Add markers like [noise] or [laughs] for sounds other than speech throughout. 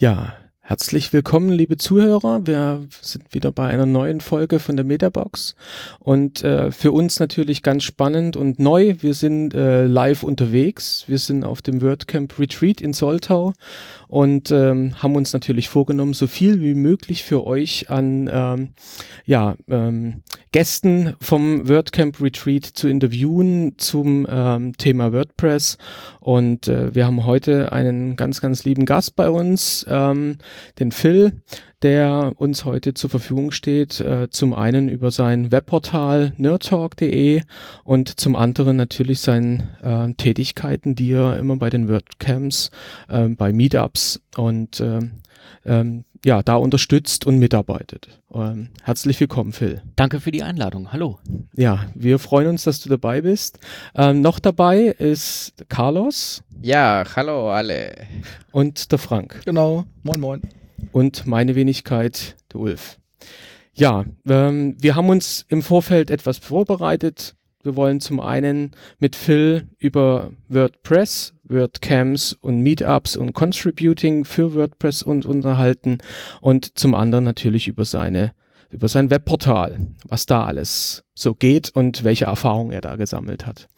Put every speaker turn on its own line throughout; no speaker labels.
Ja, herzlich willkommen, liebe Zuhörer. Wir sind wieder bei einer neuen Folge von der Metabox und äh, für uns natürlich ganz spannend und neu. Wir sind äh, live unterwegs. Wir sind auf dem WordCamp Retreat in Soltau und ähm, haben uns natürlich vorgenommen, so viel wie möglich für euch an ähm, ja, ähm, Gästen vom WordCamp Retreat zu interviewen zum ähm, Thema WordPress. Und äh, wir haben heute einen ganz, ganz lieben Gast bei uns, ähm, den Phil, der uns heute zur Verfügung steht, äh, zum einen über sein Webportal nerdtalk.de und zum anderen natürlich seine äh, Tätigkeiten, die er immer bei den WordCamps, äh, bei Meetups und äh, ähm, ja, da unterstützt und mitarbeitet. Ähm, herzlich willkommen, Phil.
Danke für die Einladung. Hallo.
Ja, wir freuen uns, dass du dabei bist. Ähm, noch dabei ist Carlos.
Ja, hallo alle.
Und der Frank.
Genau. Moin, moin
und meine Wenigkeit, der Ulf. Ja, ähm, wir haben uns im Vorfeld etwas vorbereitet. Wir wollen zum einen mit Phil über WordPress, WordCamps und Meetups und Contributing für WordPress und unterhalten und zum anderen natürlich über seine über sein Webportal, was da alles so geht und welche Erfahrungen er da gesammelt hat.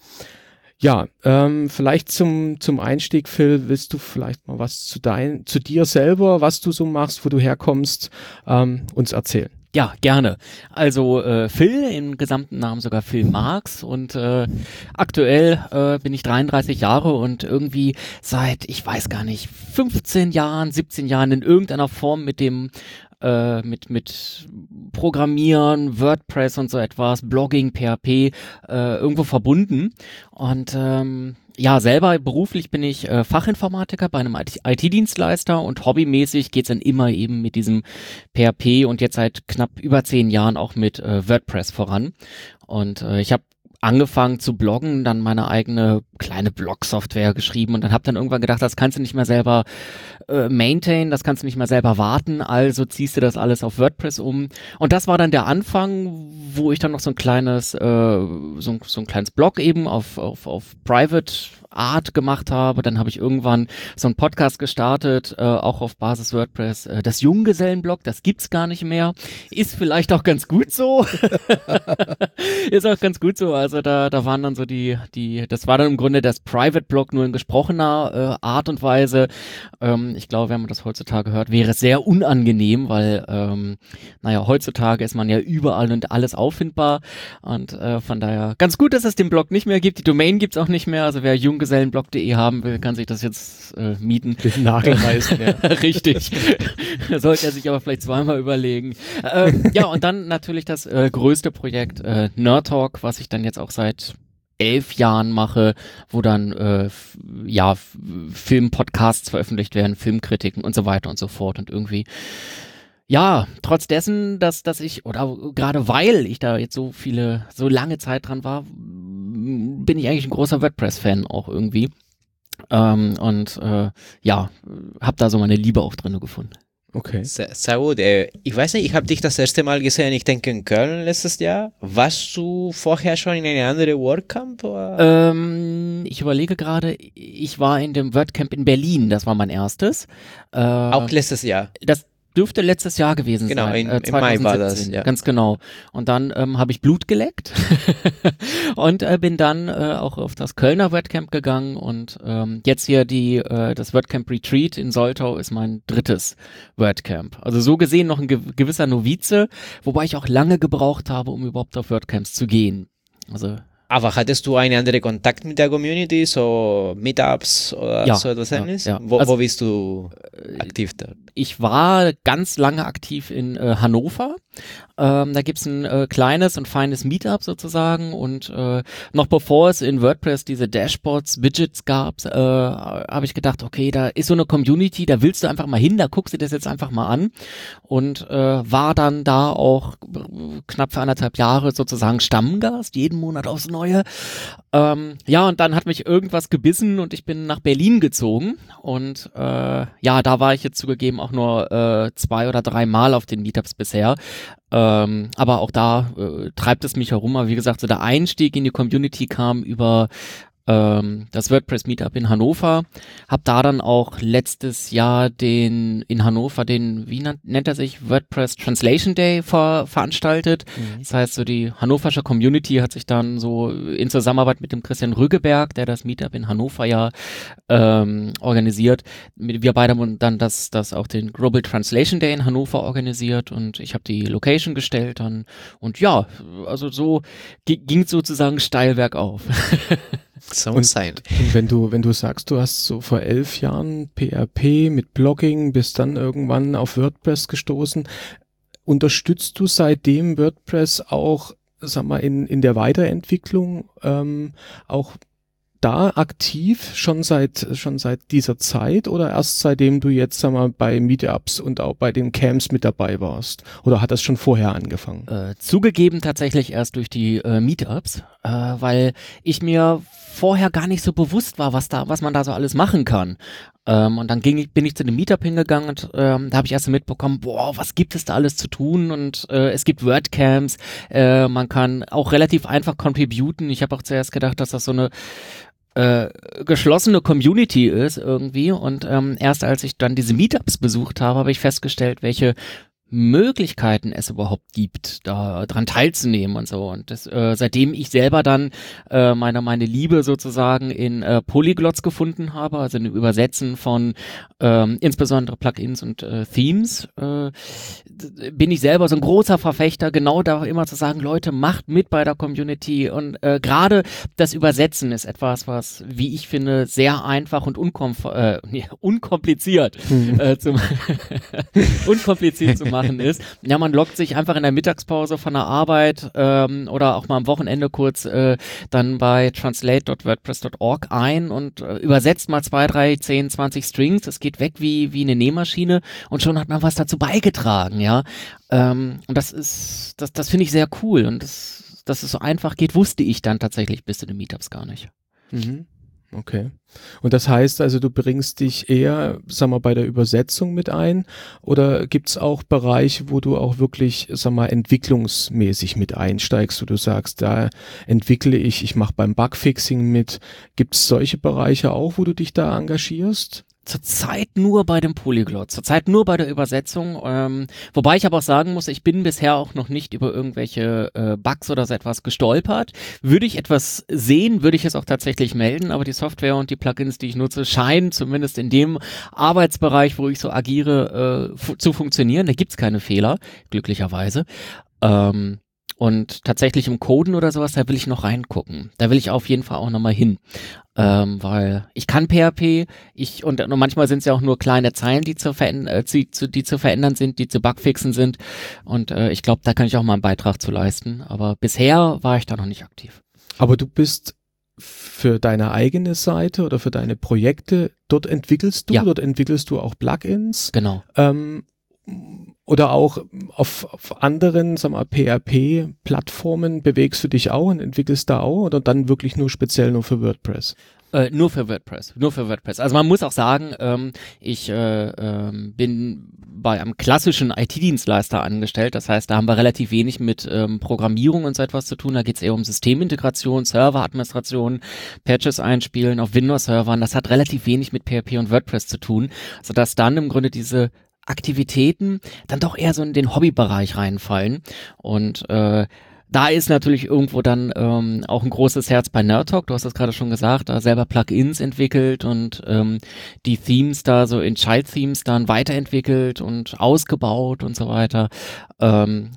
Ja, ähm, vielleicht zum, zum Einstieg, Phil, willst du vielleicht mal was zu dein, zu dir selber, was du so machst, wo du herkommst, ähm, uns erzählen?
Ja, gerne. Also äh, Phil, im gesamten Namen sogar Phil Marx und äh, aktuell äh, bin ich 33 Jahre und irgendwie seit, ich weiß gar nicht, 15 Jahren, 17 Jahren in irgendeiner Form mit dem äh, mit, mit Programmieren, WordPress und so etwas, Blogging, PHP äh, irgendwo verbunden. Und ähm, ja, selber beruflich bin ich äh, Fachinformatiker bei einem IT-Dienstleister und hobbymäßig geht's dann immer eben mit diesem PHP und jetzt seit knapp über zehn Jahren auch mit äh, WordPress voran. Und äh, ich habe angefangen zu bloggen, dann meine eigene kleine Blog-Software geschrieben und dann habe dann irgendwann gedacht, das kannst du nicht mehr selber äh, maintain, das kannst du nicht mehr selber warten, also ziehst du das alles auf WordPress um. Und das war dann der Anfang, wo ich dann noch so ein kleines, äh, so, so ein kleines Blog eben auf, auf, auf Private Art gemacht habe. Dann habe ich irgendwann so einen Podcast gestartet, äh, auch auf Basis WordPress. Äh, das Junggesellenblog, das gibt's gar nicht mehr. Ist vielleicht auch ganz gut so. [laughs] ist auch ganz gut so. Also da, da waren dann so die, die, das war dann im Grunde das Private Blog nur in gesprochener äh, Art und Weise. Ähm, ich glaube, wenn man das heutzutage hört, wäre es sehr unangenehm, weil, ähm, naja, heutzutage ist man ja überall und alles auffindbar. Und äh, von daher ganz gut, dass es den Blog nicht mehr gibt. Die Domain gibt's auch nicht mehr. Also wer jung junggesellenblog.de haben will, kann sich das jetzt äh, mieten.
Den Nagelmeister. ja. [laughs]
Richtig. [laughs] Sollte er sich aber vielleicht zweimal überlegen. Äh, ja, und dann natürlich das äh, größte Projekt äh, Nerd Talk, was ich dann jetzt auch seit elf Jahren mache, wo dann äh, ja Filmpodcasts veröffentlicht werden, Filmkritiken und so weiter und so fort und irgendwie ja, trotz dessen, dass, dass ich, oder gerade weil ich da jetzt so viele, so lange Zeit dran war, bin ich eigentlich ein großer WordPress-Fan auch irgendwie. Ähm, und äh, ja, habe da so meine Liebe auch drin gefunden.
Okay. Sehr, sehr gut. Äh, ich weiß nicht, ich habe dich das erste Mal gesehen, ich denke in Köln letztes Jahr. Warst du vorher schon in einem anderen WordCamp?
Ähm, ich überlege gerade, ich war in dem WordCamp in Berlin, das war mein erstes.
Äh, auch letztes Jahr?
Das, dürfte letztes Jahr gewesen
genau,
sein.
Genau, äh, im Mai war das.
Ja. Ganz genau. Und dann ähm, habe ich Blut geleckt [laughs] und äh, bin dann äh, auch auf das Kölner WordCamp gegangen und ähm, jetzt hier die äh, das WordCamp Retreat in Soltau ist mein drittes WordCamp. Also so gesehen noch ein ge gewisser Novize, wobei ich auch lange gebraucht habe, um überhaupt auf WordCamps zu gehen. Also
aber hattest du einen anderen Kontakt mit der Community, so Meetups oder ja, so etwas ähnliches? Ja, ja. Wo, also, wo bist du äh, aktiv da?
Ich war ganz lange aktiv in äh, Hannover ähm, da gibt's ein äh, kleines und feines Meetup sozusagen und äh, noch bevor es in WordPress diese Dashboards, Widgets gab, äh, habe ich gedacht, okay, da ist so eine Community, da willst du einfach mal hin, da guckst du das jetzt einfach mal an und äh, war dann da auch knapp für anderthalb Jahre sozusagen Stammgast, jeden Monat aufs Neue. Ähm, ja, und dann hat mich irgendwas gebissen und ich bin nach Berlin gezogen und äh, ja, da war ich jetzt zugegeben auch nur äh, zwei oder drei Mal auf den Meetups bisher. Ähm, aber auch da äh, treibt es mich herum. Aber wie gesagt, so der Einstieg in die Community kam über ähm, das WordPress Meetup in Hannover, habe da dann auch letztes Jahr den in Hannover den, wie nennt, nennt er sich, WordPress Translation Day ver, veranstaltet. Mhm. Das heißt, so die hannoversche Community hat sich dann so in Zusammenarbeit mit dem Christian Rügeberg, der das Meetup in Hannover ja ähm, organisiert, wir beide haben dann das, das auch den Global Translation Day in Hannover organisiert und ich habe die Location gestellt dann und ja, also so ging sozusagen steil bergauf. [laughs]
So und, sein. Und wenn du, wenn du sagst, du hast so vor elf Jahren PHP mit Blogging, bist dann irgendwann auf WordPress gestoßen, unterstützt du seitdem WordPress auch, sag mal, in, in der Weiterentwicklung ähm, auch da aktiv schon seit schon seit dieser Zeit oder erst seitdem du jetzt sag mal bei Meetups und auch bei den Camps mit dabei warst oder hat das schon vorher angefangen?
Äh, zugegeben tatsächlich erst durch die äh, Meetups, äh, weil ich mir vorher gar nicht so bewusst war, was da, was man da so alles machen kann. Ähm, und dann ging ich, bin ich zu dem Meetup hingegangen und ähm, da habe ich erst mitbekommen, boah, was gibt es da alles zu tun? Und äh, es gibt WordCamps, äh, man kann auch relativ einfach contributen. Ich habe auch zuerst gedacht, dass das so eine äh, geschlossene Community ist irgendwie. Und ähm, erst als ich dann diese Meetups besucht habe, habe ich festgestellt, welche Möglichkeiten es überhaupt gibt, da dran teilzunehmen und so. Und das, äh, seitdem ich selber dann äh, meine, meine Liebe sozusagen in äh, Polyglots gefunden habe, also in Übersetzen von ähm, insbesondere Plugins und äh, Themes, äh, bin ich selber so ein großer Verfechter, genau da immer zu sagen, Leute, macht mit bei der Community. Und äh, gerade das Übersetzen ist etwas, was, wie ich finde, sehr einfach und unkomf äh, unkompliziert, mhm. äh, zum [laughs] unkompliziert zu machen machen ist, ja, man lockt sich einfach in der Mittagspause von der Arbeit ähm, oder auch mal am Wochenende kurz äh, dann bei translate.wordpress.org ein und äh, übersetzt mal zwei, drei, zehn, zwanzig Strings. Es geht weg wie, wie eine Nähmaschine und schon hat man was dazu beigetragen, ja. Ähm, und das ist, das, das finde ich sehr cool und das, dass es so einfach geht, wusste ich dann tatsächlich bis zu den Meetups gar nicht.
Mhm. Okay. Und das heißt also, du bringst dich eher, sag mal, bei der Übersetzung mit ein oder gibt's auch Bereiche, wo du auch wirklich, sag mal, entwicklungsmäßig mit einsteigst, wo du sagst, da entwickle ich, ich mache beim Bugfixing mit. Gibt's solche Bereiche auch, wo du dich da engagierst?
Zurzeit nur bei dem Polyglot, zurzeit nur bei der Übersetzung. Ähm, wobei ich aber auch sagen muss, ich bin bisher auch noch nicht über irgendwelche äh, Bugs oder so etwas gestolpert. Würde ich etwas sehen, würde ich es auch tatsächlich melden, aber die Software und die Plugins, die ich nutze, scheinen zumindest in dem Arbeitsbereich, wo ich so agiere, äh, zu funktionieren. Da gibt's keine Fehler, glücklicherweise. Ähm, und tatsächlich im Coden oder sowas, da will ich noch reingucken. Da will ich auf jeden Fall auch nochmal hin. Ähm, weil ich kann PHP, ich und, und manchmal sind es ja auch nur kleine Zeilen, die zu, äh, die, zu, die zu verändern sind, die zu bugfixen sind. Und äh, ich glaube, da kann ich auch mal einen Beitrag zu leisten. Aber bisher war ich da noch nicht aktiv.
Aber du bist für deine eigene Seite oder für deine Projekte, dort entwickelst du, ja. dort entwickelst du auch Plugins.
Genau.
Ähm, oder auch auf, auf anderen, sag mal, PHP-Plattformen bewegst du dich auch und entwickelst da auch oder dann wirklich nur speziell nur für WordPress?
Äh, nur für WordPress, nur für WordPress. Also man muss auch sagen, ähm, ich äh, ähm, bin bei einem klassischen IT-Dienstleister angestellt. Das heißt, da haben wir relativ wenig mit ähm, Programmierung und so etwas zu tun. Da geht es eher um Systemintegration, Serveradministration, Patches einspielen auf Windows-Servern. Das hat relativ wenig mit PHP und WordPress zu tun, sodass dann im Grunde diese Aktivitäten dann doch eher so in den Hobbybereich reinfallen. Und äh, da ist natürlich irgendwo dann ähm, auch ein großes Herz bei Nerd Talk. Du hast das gerade schon gesagt, da selber Plugins entwickelt und ähm, die Themes da so in Child Themes dann weiterentwickelt und ausgebaut und so weiter. Ähm,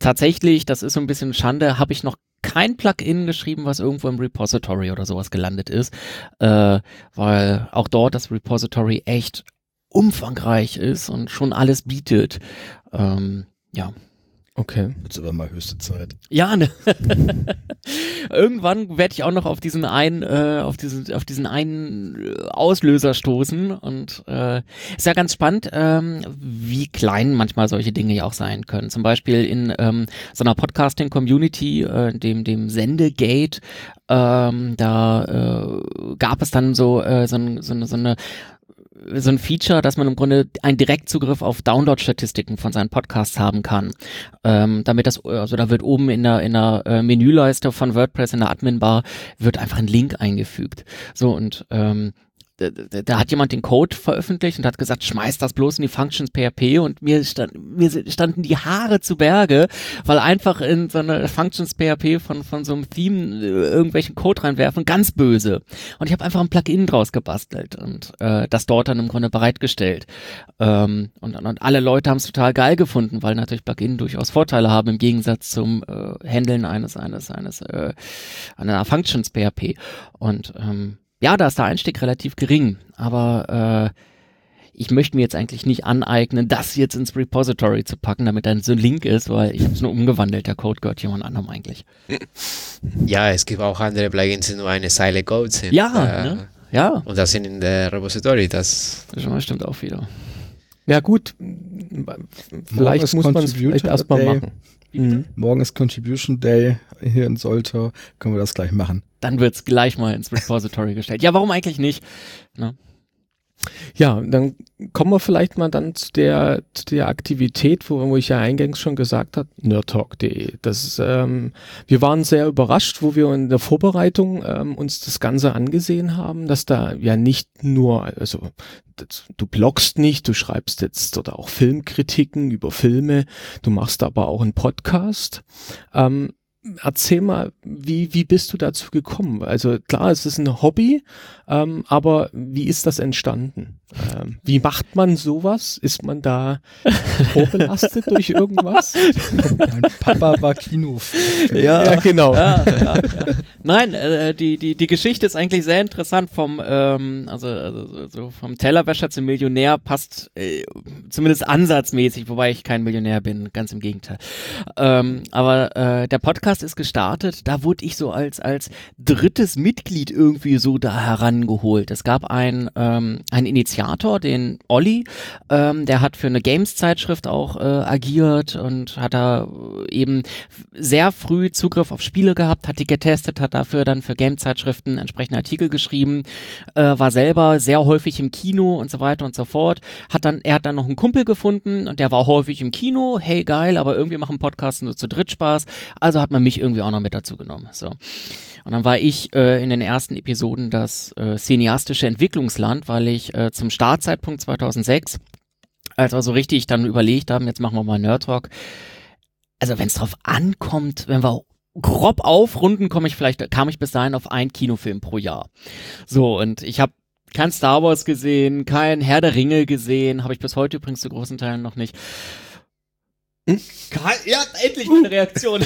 tatsächlich, das ist so ein bisschen Schande, habe ich noch kein Plugin geschrieben, was irgendwo im Repository oder sowas gelandet ist, äh, weil auch dort das Repository echt umfangreich ist und schon alles bietet. Ähm, ja.
Okay.
Jetzt aber mal höchste Zeit.
Ja, ne? [laughs] Irgendwann werde ich auch noch auf diesen einen, äh, auf diesen, auf diesen einen äh, Auslöser stoßen und äh, ist ja ganz spannend, ähm, wie klein manchmal solche Dinge ja auch sein können. Zum Beispiel in ähm, so einer Podcasting-Community, äh, dem dem Sendegate, ähm, da äh, gab es dann so äh, so, so, so eine so ein Feature, dass man im Grunde einen Direktzugriff auf Download-Statistiken von seinen Podcasts haben kann. Ähm, damit das, also da wird oben in der, in der äh, Menüleiste von WordPress in der Admin-Bar wird einfach ein Link eingefügt. So und ähm, da, da, hat jemand den Code veröffentlicht und hat gesagt, schmeiß das bloß in die Functions PHP und mir, stand, mir standen die Haare zu Berge, weil einfach in so eine Functions PHP von, von so einem Theme äh, irgendwelchen Code reinwerfen, ganz böse. Und ich habe einfach ein Plugin draus gebastelt und äh, das dort dann im Grunde bereitgestellt. Ähm, und, und alle Leute haben es total geil gefunden, weil natürlich Plugin durchaus Vorteile haben im Gegensatz zum äh, Handeln eines, eines, eines, äh, einer Functions PHP. Und ähm, ja, da ist der Einstieg relativ gering, aber äh, ich möchte mir jetzt eigentlich nicht aneignen, das jetzt ins Repository zu packen, damit dann so ein Link ist, weil ich habe es nur umgewandelt. Der Code gehört jemand anderem eigentlich.
Ja, es gibt auch andere Plugins, die nur eine Zeile Code sind.
Ja, äh, ne? ja.
Und das sind in der Repository. Das,
das stimmt auch wieder.
Ja gut, vielleicht muss man es vielleicht erstmal machen.
Mhm. Morgen ist Contribution Day hier in Soltau. Können wir das gleich machen.
Dann wird es gleich mal ins Repository gestellt. Ja, warum eigentlich nicht? Ne?
Ja, dann kommen wir vielleicht mal dann zu der, zu der Aktivität, wo, wo ich ja eingangs schon gesagt habe, nerdtalk.de. Das, ähm, wir waren sehr überrascht, wo wir in der Vorbereitung ähm, uns das Ganze angesehen haben, dass da ja nicht nur, also das, du bloggst nicht, du schreibst jetzt oder auch Filmkritiken über Filme, du machst aber auch einen Podcast. Ähm, erzähl mal, wie, wie bist du dazu gekommen? Also klar, es ist ein Hobby, ähm, aber wie ist das entstanden? Ähm, wie macht man sowas? Ist man da vorbelastet durch irgendwas? [laughs]
Mein Papa war Kino.
Ja, ja genau. Ja, ja,
Nein, äh, die, die, die Geschichte ist eigentlich sehr interessant vom, ähm, also, also so vom Tellerwäscher zum Millionär passt äh, zumindest ansatzmäßig, wobei ich kein Millionär bin, ganz im Gegenteil. Ähm, aber äh, der Podcast ist gestartet, da wurde ich so als, als drittes Mitglied irgendwie so da herangeholt. Es gab ein, ähm, ein Initiator, den Olli, ähm, der hat für eine Games-Zeitschrift auch äh, agiert und hat da eben sehr früh Zugriff auf Spiele gehabt, hat die getestet, hat dafür dann für Game-Zeitschriften entsprechende Artikel geschrieben, äh, war selber sehr häufig im Kino und so weiter und so fort. Hat dann, er hat dann noch einen Kumpel gefunden und der war häufig im Kino, hey geil, aber irgendwie machen Podcasts nur zu dritt Spaß. Also hat man mich irgendwie auch noch mit dazu genommen. So. Und dann war ich äh, in den ersten Episoden das äh, cineastische Entwicklungsland, weil ich äh, zum Startzeitpunkt 2006, als wir so richtig dann überlegt haben, jetzt machen wir mal Nerd Talk, also wenn es drauf ankommt, wenn wir grob aufrunden, komme ich vielleicht, kam ich bis dahin auf einen Kinofilm pro Jahr. So, und ich habe kein Star Wars gesehen, kein Herr der Ringe gesehen, habe ich bis heute übrigens zu großen Teilen noch nicht. Hm? Ja, endlich eine Reaktion.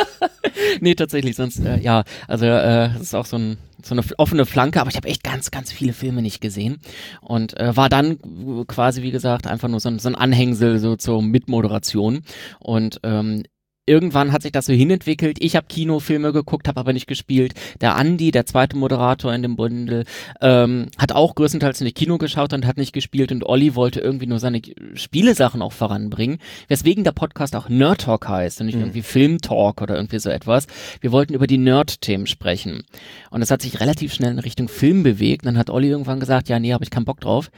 [laughs] nee, tatsächlich, sonst, äh, ja, also äh, das ist auch so, ein, so eine offene Flanke, aber ich habe echt ganz, ganz viele Filme nicht gesehen und äh, war dann quasi, wie gesagt, einfach nur so ein, so ein Anhängsel so zur Mitmoderation und ähm, irgendwann hat sich das so hinentwickelt. Ich habe Kinofilme geguckt, habe aber nicht gespielt. Der Andi, der zweite Moderator in dem Bundel, ähm, hat auch größtenteils in die Kino geschaut und hat nicht gespielt. Und Olli wollte irgendwie nur seine Spielesachen auch voranbringen. Weswegen der Podcast auch Nerd Talk heißt und nicht mhm. irgendwie Film Talk oder irgendwie so etwas. Wir wollten über die Nerd-Themen sprechen. Und es hat sich relativ schnell in Richtung Film bewegt. Dann hat Olli irgendwann gesagt, ja, nee, habe ich keinen Bock drauf.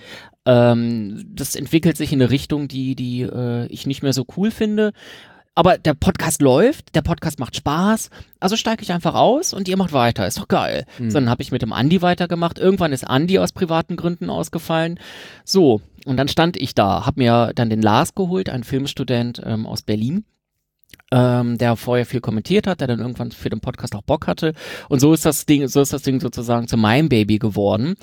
Ähm, das entwickelt sich in eine Richtung, die, die äh, ich nicht mehr so cool finde. Aber der Podcast läuft, der Podcast macht Spaß, also steige ich einfach aus und ihr macht weiter. Ist doch geil. Mhm. So, dann habe ich mit dem Andi weitergemacht. Irgendwann ist Andi aus privaten Gründen ausgefallen. So, und dann stand ich da, habe mir dann den Lars geholt, ein Filmstudent ähm, aus Berlin. Ähm, der vorher viel kommentiert hat, der dann irgendwann für den Podcast auch Bock hatte. Und so ist das Ding, so ist das Ding sozusagen zu meinem Baby geworden.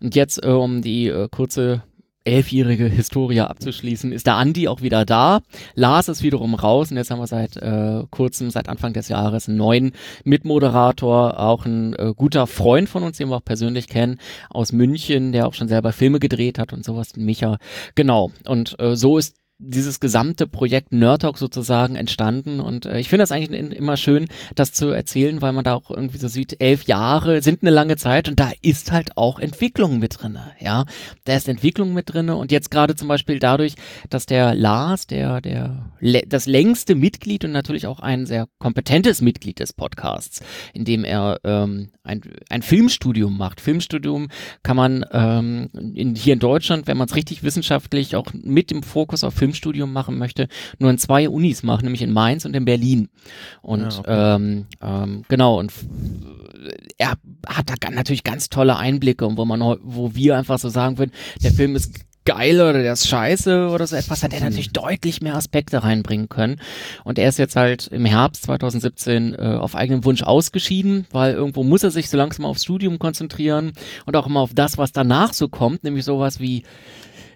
Und jetzt, äh, um die äh, kurze elfjährige Historia abzuschließen, ist der Andi auch wieder da. Lars ist wiederum raus und jetzt haben wir seit äh, kurzem, seit Anfang des Jahres, einen neuen Mitmoderator, auch ein äh, guter Freund von uns, den wir auch persönlich kennen, aus München, der auch schon selber Filme gedreht hat und sowas, Micha. Genau. Und äh, so ist dieses gesamte Projekt Nerd Talk sozusagen entstanden und äh, ich finde das eigentlich in, immer schön, das zu erzählen, weil man da auch irgendwie so sieht, elf Jahre sind eine lange Zeit und da ist halt auch Entwicklung mit drinne, ja, da ist Entwicklung mit drinne und jetzt gerade zum Beispiel dadurch, dass der Lars, der der das längste Mitglied und natürlich auch ein sehr kompetentes Mitglied des Podcasts, in dem er ähm, ein, ein Filmstudium macht. Filmstudium kann man ähm, in, hier in Deutschland, wenn man es richtig wissenschaftlich auch mit dem Fokus auf Filmstudium machen möchte, nur in zwei Unis machen, nämlich in Mainz und in Berlin. Und ja, okay. ähm, ähm, genau, und er hat da natürlich ganz tolle Einblicke, wo man, wo wir einfach so sagen würden, der Film ist geil oder der ist scheiße oder so etwas, hat er natürlich mhm. deutlich mehr Aspekte reinbringen können. Und er ist jetzt halt im Herbst 2017 äh, auf eigenen Wunsch ausgeschieden, weil irgendwo muss er sich so langsam aufs Studium konzentrieren und auch immer auf das, was danach so kommt, nämlich sowas wie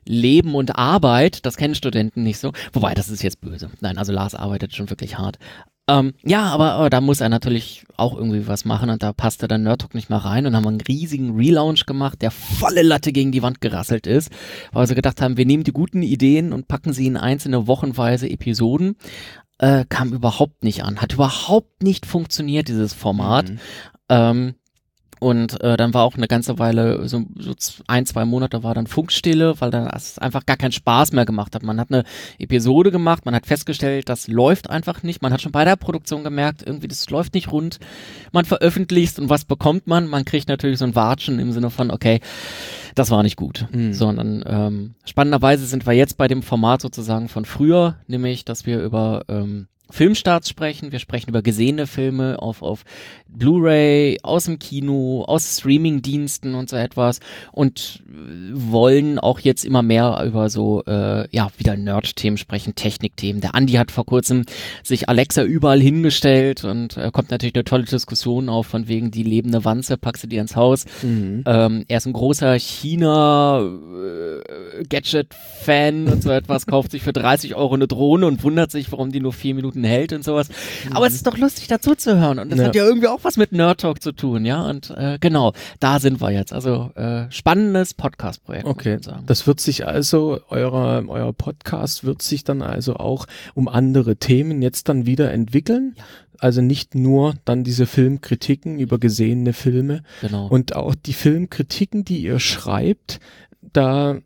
Leben und Arbeit, das kennen Studenten nicht so. Wobei, das ist jetzt böse. Nein, also Lars arbeitet schon wirklich hart. Ähm, ja, aber, aber, da muss er natürlich auch irgendwie was machen und da passte dann Nerdtalk nicht mehr rein und haben einen riesigen Relaunch gemacht, der volle Latte gegen die Wand gerasselt ist, weil sie gedacht haben, wir nehmen die guten Ideen und packen sie in einzelne wochenweise Episoden. Äh, kam überhaupt nicht an, hat überhaupt nicht funktioniert, dieses Format. Mhm. Ähm, und äh, dann war auch eine ganze Weile, so, so ein, zwei Monate war dann Funkstille, weil dann es einfach gar keinen Spaß mehr gemacht hat. Man hat eine Episode gemacht, man hat festgestellt, das läuft einfach nicht. Man hat schon bei der Produktion gemerkt, irgendwie das läuft nicht rund. Man veröffentlicht und was bekommt man? Man kriegt natürlich so ein Watschen im Sinne von, okay, das war nicht gut. Mhm. Sondern ähm, spannenderweise sind wir jetzt bei dem Format sozusagen von früher, nämlich, dass wir über ähm, Filmstarts sprechen, wir sprechen über gesehene Filme auf, auf Blu-ray, aus dem Kino, aus Streaming-Diensten und so etwas und wollen auch jetzt immer mehr über so, äh, ja, wieder Nerd-Themen sprechen, Technik-Themen. Der Andi hat vor kurzem sich Alexa überall hingestellt und äh, kommt natürlich eine tolle Diskussion auf, von wegen die lebende Wanze, packst du dir ins Haus. Mhm. Ähm, er ist ein großer China-Gadget-Fan äh, und so etwas, [laughs] kauft sich für 30 Euro eine Drohne und wundert sich, warum die nur vier Minuten hält und sowas. Aber es ist doch lustig dazu zu hören und das ja. hat ja irgendwie auch was mit Nerd Talk zu tun, ja. Und äh, genau, da sind wir jetzt. Also äh, spannendes Podcast-Projekt.
Okay, das wird sich also euer euer Podcast wird sich dann also auch um andere Themen jetzt dann wieder entwickeln. Ja. Also nicht nur dann diese Filmkritiken über gesehene Filme. Genau. Und auch die Filmkritiken, die ihr schreibt, da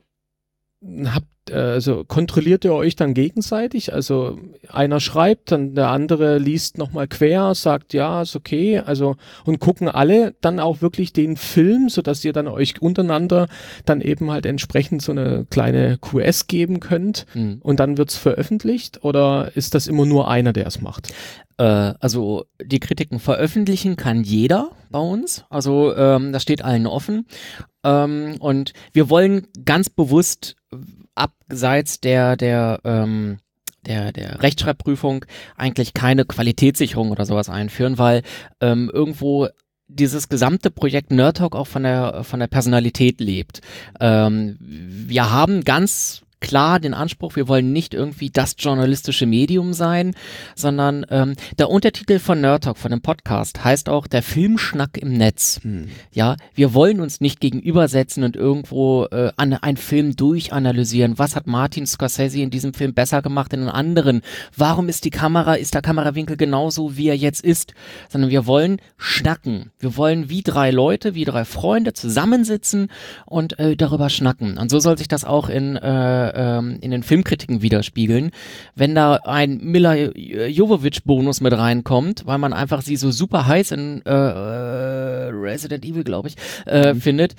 habt also kontrolliert ihr euch dann gegenseitig? Also einer schreibt, dann der andere liest nochmal quer, sagt ja, ist okay, also und gucken alle dann auch wirklich den Film, so dass ihr dann euch untereinander dann eben halt entsprechend so eine kleine QS geben könnt mhm. und dann wird's veröffentlicht oder ist das immer nur einer, der es macht?
Äh, also die Kritiken veröffentlichen kann jeder bei uns, also ähm, das steht allen offen ähm, und wir wollen ganz bewusst abseits der, der, ähm, der, der Rechtschreibprüfung eigentlich keine Qualitätssicherung oder sowas einführen, weil ähm, irgendwo dieses gesamte Projekt Nerd Talk auch von der von der Personalität lebt. Ähm, wir haben ganz klar den Anspruch, wir wollen nicht irgendwie das journalistische Medium sein, sondern ähm, der Untertitel von Nerd Talk, von dem Podcast, heißt auch der Filmschnack im Netz. Hm. Ja, wir wollen uns nicht gegenübersetzen und irgendwo äh, an, einen Film durchanalysieren. Was hat Martin Scorsese in diesem Film besser gemacht in einem anderen? Warum ist die Kamera, ist der Kamerawinkel genauso, wie er jetzt ist? Sondern wir wollen schnacken. Wir wollen wie drei Leute, wie drei Freunde zusammensitzen und äh, darüber schnacken. Und so soll sich das auch in äh, ähm, in den Filmkritiken widerspiegeln, wenn da ein Mila Jovovich-Bonus mit reinkommt, weil man einfach sie so super heiß in äh, äh Resident Evil, glaube ich, äh, mhm. findet,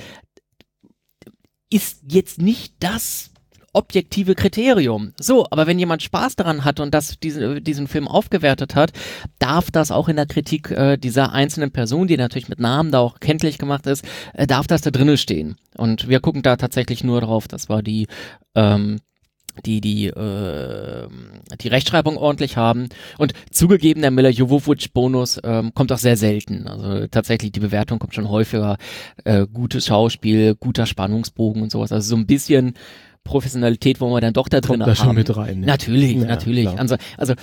ist jetzt nicht das objektive Kriterium. So, aber wenn jemand Spaß daran hat und das diesen, diesen Film aufgewertet hat, darf das auch in der Kritik äh, dieser einzelnen Person, die natürlich mit Namen da auch kenntlich gemacht ist, äh, darf das da drinnen stehen. Und wir gucken da tatsächlich nur drauf, dass wir die ähm, die die äh, die Rechtschreibung ordentlich haben. Und zugegeben der Miller Jovovich Bonus ähm, kommt auch sehr selten. Also tatsächlich die Bewertung kommt schon häufiger. Äh, gutes Schauspiel guter Spannungsbogen und sowas. Also so ein bisschen Professionalität, wo wir dann doch da drin Kommt da
haben. schon mit rein.
Ne? Natürlich, ja, natürlich. Also, also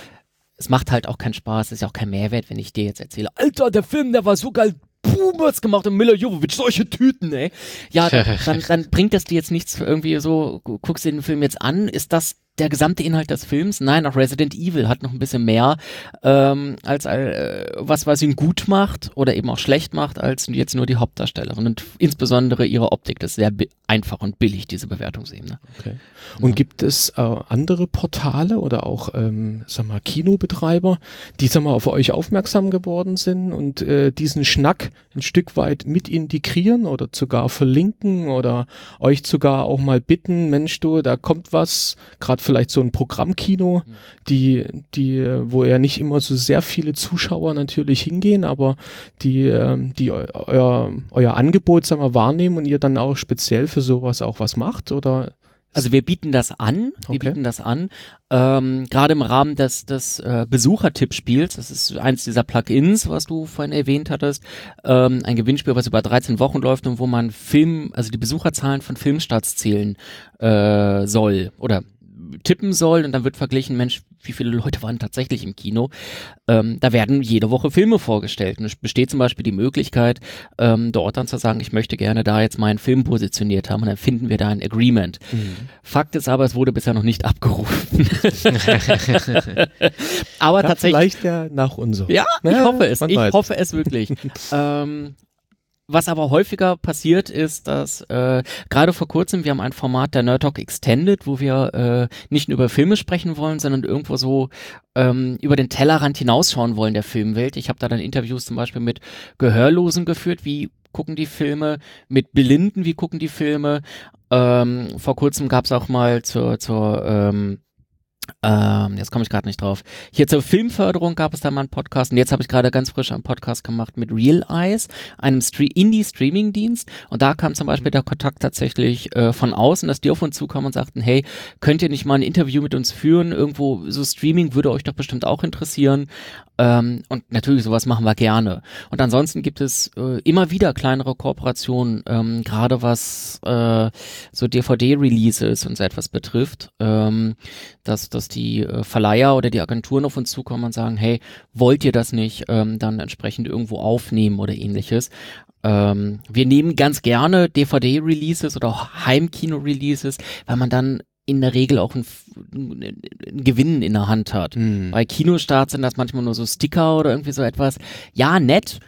es macht halt auch keinen Spaß, es ist ja auch kein Mehrwert, wenn ich dir jetzt erzähle, Alter, der Film, der war so geil, Boomers gemacht und Miller Jovovich, solche Tüten, ey. Ja, dann, [laughs] dann, dann bringt das dir jetzt nichts für irgendwie so, guckst dir den Film jetzt an, ist das der gesamte Inhalt des Films. Nein, auch Resident Evil hat noch ein bisschen mehr ähm, als äh, was, was ihn gut macht oder eben auch schlecht macht, als jetzt nur die Hauptdarstellerin und insbesondere ihre Optik. Das ist sehr einfach und billig, diese Bewertungsebene.
Okay. Und gibt es äh, andere Portale oder auch, ähm, sag mal, Kinobetreiber, die, sag mal, auf euch aufmerksam geworden sind und äh, diesen Schnack ein Stück weit mit integrieren oder sogar verlinken oder euch sogar auch mal bitten, Mensch, du, da kommt was, gerade vielleicht so ein Programmkino, die, die, wo ja nicht immer so sehr viele Zuschauer natürlich hingehen, aber die, ähm, die eu euer, euer Angebot, sag mal, wahrnehmen und ihr dann auch speziell für sowas auch was macht oder
Also wir bieten das an, wir
Okay.
bieten das an, ähm, gerade im Rahmen des, des äh, Besuchertippspiels, das ist eins dieser Plugins, was du vorhin erwähnt hattest, ähm, ein Gewinnspiel, was über 13 Wochen läuft und wo man Film, also die Besucherzahlen von Filmstarts zählen äh, soll oder tippen soll und dann wird verglichen, Mensch, wie viele Leute waren tatsächlich im Kino. Ähm, da werden jede Woche Filme vorgestellt. Und es besteht zum Beispiel die Möglichkeit, ähm, dort dann zu sagen, ich möchte gerne da jetzt meinen Film positioniert haben und dann finden wir da ein Agreement. Fakt ist aber, es wurde bisher noch nicht abgerufen. [laughs] aber
Ja,
tatsächlich.
Vielleicht ja nach unserem.
Ja, ich
Ja,
hoffe es. Ich
weiß.
hoffe es wirklich. [laughs] ähm, was aber häufiger passiert ist, dass äh, gerade vor kurzem, wir haben ein Format der Nerd Talk Extended, wo wir äh, nicht nur über Filme sprechen wollen, sondern irgendwo so ähm, über den Tellerrand hinausschauen wollen der Filmwelt. Ich habe da dann Interviews zum Beispiel mit Gehörlosen geführt, wie gucken die Filme, mit Blinden, wie gucken die Filme. Ähm, vor kurzem gab es auch mal zur, zur ähm, ähm, jetzt komme ich gerade nicht drauf. Hier zur Filmförderung gab es da mal einen Podcast und jetzt habe ich gerade ganz frisch einen Podcast gemacht mit Real Eyes, einem Stre Indie-Streaming-Dienst und da kam zum Beispiel der Kontakt tatsächlich äh, von außen, dass die auf uns zukamen und sagten, hey, könnt ihr nicht mal ein Interview mit uns führen? Irgendwo so Streaming würde euch doch bestimmt auch interessieren. Ähm, und natürlich, sowas machen wir gerne. Und ansonsten gibt es äh, immer wieder kleinere Kooperationen, ähm, gerade was äh, so DVD-Releases und so etwas betrifft, ähm, dass, dass die äh, Verleiher oder die Agenturen auf uns zukommen und sagen, hey, wollt ihr das nicht ähm, dann entsprechend irgendwo aufnehmen oder ähnliches. Ähm, wir nehmen ganz gerne DVD-Releases oder auch Heimkino-Releases, weil man dann in der Regel auch einen, einen Gewinn in der Hand hat.
Hm.
Bei Kinostarts sind das manchmal nur so Sticker oder irgendwie so etwas. Ja, nett.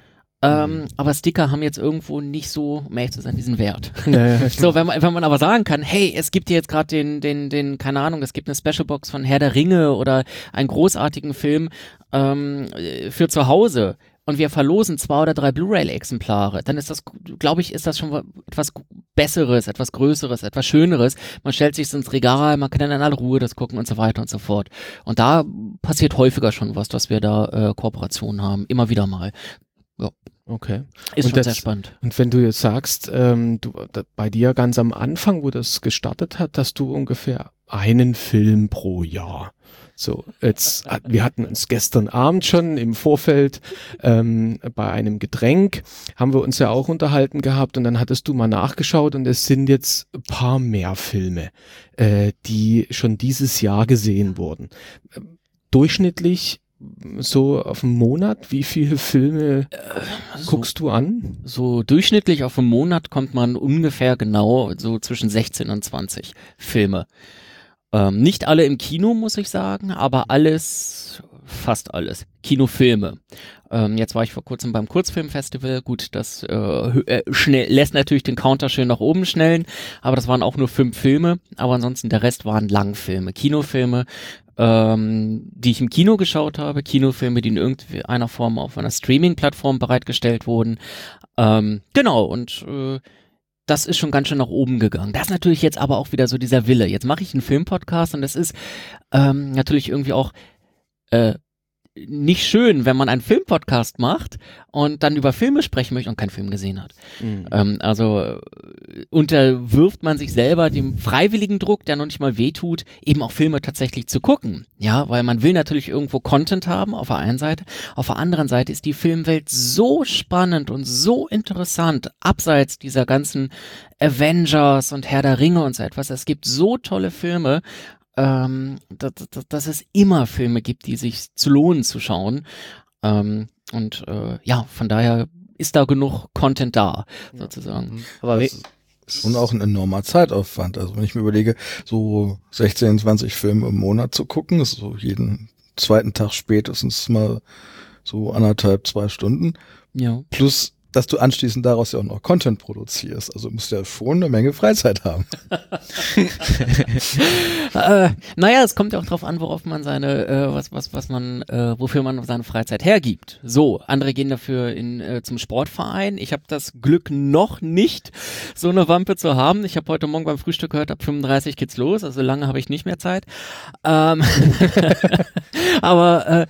Ähm, aber Sticker haben jetzt irgendwo nicht so, um ehrlich zu sein, diesen Wert. [laughs]
Ja,
So, wenn man, wenn man aber sagen kann, hey, es gibt hier jetzt gerade den, den, den, keine Ahnung, es gibt eine Specialbox von Herr der Ringe oder einen großartigen Film ähm, äh, für zu Hause und wir verlosen zwei oder drei Blu-ray-Exemplare, dann ist das, glaube ich, ist das schon wa- etwas Besseres, etwas Größeres, etwas Schöneres. Man stellt sich ins Regal, man kann dann in aller Ruhe das gucken und so weiter und so fort. Und da passiert häufiger schon was, dass wir da äh, Kooperationen haben, immer wieder mal.
Okay.
Ist
Und
schon
das-
sehr spannend.
Und wenn du jetzt sagst, ähm, du, da, bei dir ganz am Anfang, wo das gestartet hat, dass du ungefähr einen Film pro Jahr. So, jetzt, hat- wir hatten uns gestern Abend schon im Vorfeld ähm, bei einem Getränk, haben wir uns ja auch unterhalten gehabt und dann hattest du mal nachgeschaut und es sind jetzt ein paar mehr Filme, äh, die schon dieses Jahr gesehen wurden. Durchschnittlich so auf einen Monat, wie viele Filme guckst du an?
So durchschnittlich auf einen Monat kommt man ungefähr genau so zwischen 16 und 20 Filme. Ähm, nicht alle im Kino, muss ich sagen, aber alles, fast alles. Kinofilme. Ähm, jetzt war ich vor kurzem beim Kurzfilmfestival. Gut, das äh, äh, schnell, lässt natürlich den Counter schön nach oben schnellen, aber das waren auch nur fünf Filme. Aber ansonsten der Rest waren Langfilme, Kinofilme, ähm, die ich im Kino geschaut habe, Kinofilme, die in irgendeiner Form auf einer Streaming-Plattform bereitgestellt wurden. Ähm, genau, und äh, das ist schon ganz schön nach oben gegangen. Das ist natürlich jetzt aber auch wieder so dieser Wille. Jetzt mache ich einen Filmpodcast und das ist ähm, natürlich irgendwie auch äh, nicht schön, wenn man einen Filmpodcast macht und dann über Filme sprechen möchte und keinen Film gesehen hat. Ähm, also äh, unterwirft man sich selber dem freiwilligen Druck, der noch nicht mal wehtut, eben auch Filme tatsächlich zu gucken. Ja, weil man will natürlich irgendwo Content haben auf der einen Seite. Auf der anderen Seite ist die Filmwelt so spannend und so interessant, abseits dieser ganzen Avengers und Herr der Ringe und so etwas. Es gibt so tolle Filme, ähm, dass, dass, dass es immer Filme gibt, die sich zu lohnen zu schauen. Ähm, und äh, ja, von daher ist da genug Content da, sozusagen.
Aber wie,
schon auch ein enormer Zeitaufwand. Also wenn ich mir überlege, so 16, 20 Filme im Monat zu gucken, ist so jeden zweiten Tag spätestens mal so anderthalb, zwei Stunden.
Ja.
Plus dass du anschließend daraus ja auch noch Content produzierst. Also du musst ja schon eine Menge Freizeit haben. [laughs]
äh, naja, es kommt ja auch drauf an, worauf man seine, äh, was, was, was man, äh, wofür man seine Freizeit hergibt. So, andere gehen dafür in, äh, zum Sportverein. Ich habe das Glück noch nicht, so eine Wampe zu haben. Ich habe heute Morgen beim Frühstück gehört, ab 35 geht's los, also lange habe ich nicht mehr Zeit. Ähm [laughs] Aber äh,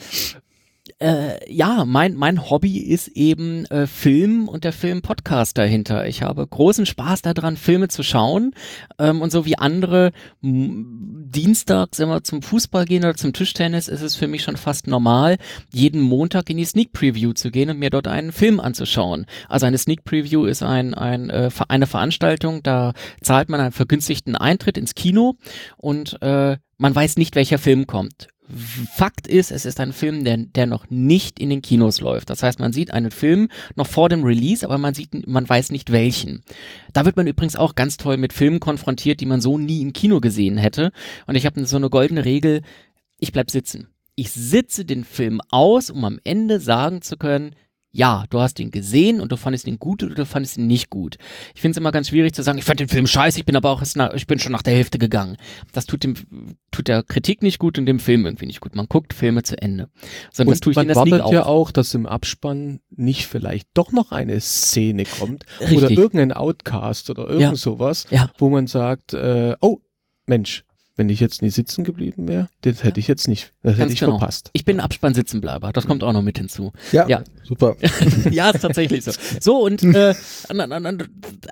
äh, ja, mein, mein Hobby ist eben äh, Film und der Film-Podcast dahinter. Ich habe großen Spaß daran, Filme zu schauen ähm, und so wie andere dienstags immer zum Fußball gehen oder zum Tischtennis, ist es für mich schon fast normal, jeden Montag in die Sneak Preview zu gehen und mir dort einen Film anzuschauen. Also eine Sneak Preview ist ein, ein, äh, eine Veranstaltung, da zahlt man einen vergünstigten Eintritt ins Kino und äh, man weiß nicht, welcher Film kommt. Fakt ist, es ist ein Film, der, der noch nicht in den Kinos läuft. Das heißt, man sieht einen Film noch vor dem Release, aber man sieht, man weiß nicht welchen. Da wird man übrigens auch ganz toll mit Filmen konfrontiert, die man so nie im Kino gesehen hätte. Und ich habe so eine goldene Regel, ich bleib sitzen. Ich sitze den Film aus, um am Ende sagen zu können, ja, du hast ihn gesehen und du fandest ihn gut oder du fandest ihn nicht gut. Ich finde es immer ganz schwierig zu sagen, ich fand den Film scheiße, ich bin aber auch nach, ich bin schon nach der Hälfte gegangen. Das tut dem tut der Kritik nicht gut und dem Film irgendwie nicht gut. Man guckt Filme zu Ende.
Sondern und das tue ich man wartet auch. ja auch, dass im Abspann nicht vielleicht doch noch eine Szene kommt Richtig. oder irgendein Outcast oder irgend ja. sowas, ja. wo man sagt, äh, oh Mensch, wenn ich jetzt nie sitzen geblieben wäre, das hätte ich jetzt nicht, das hätte ich genau. verpasst.
Ich bin Abspann Sitzenbleiber, das kommt auch noch mit hinzu.
Ja, ja. super. [laughs]
ja, ist tatsächlich so. So, und äh,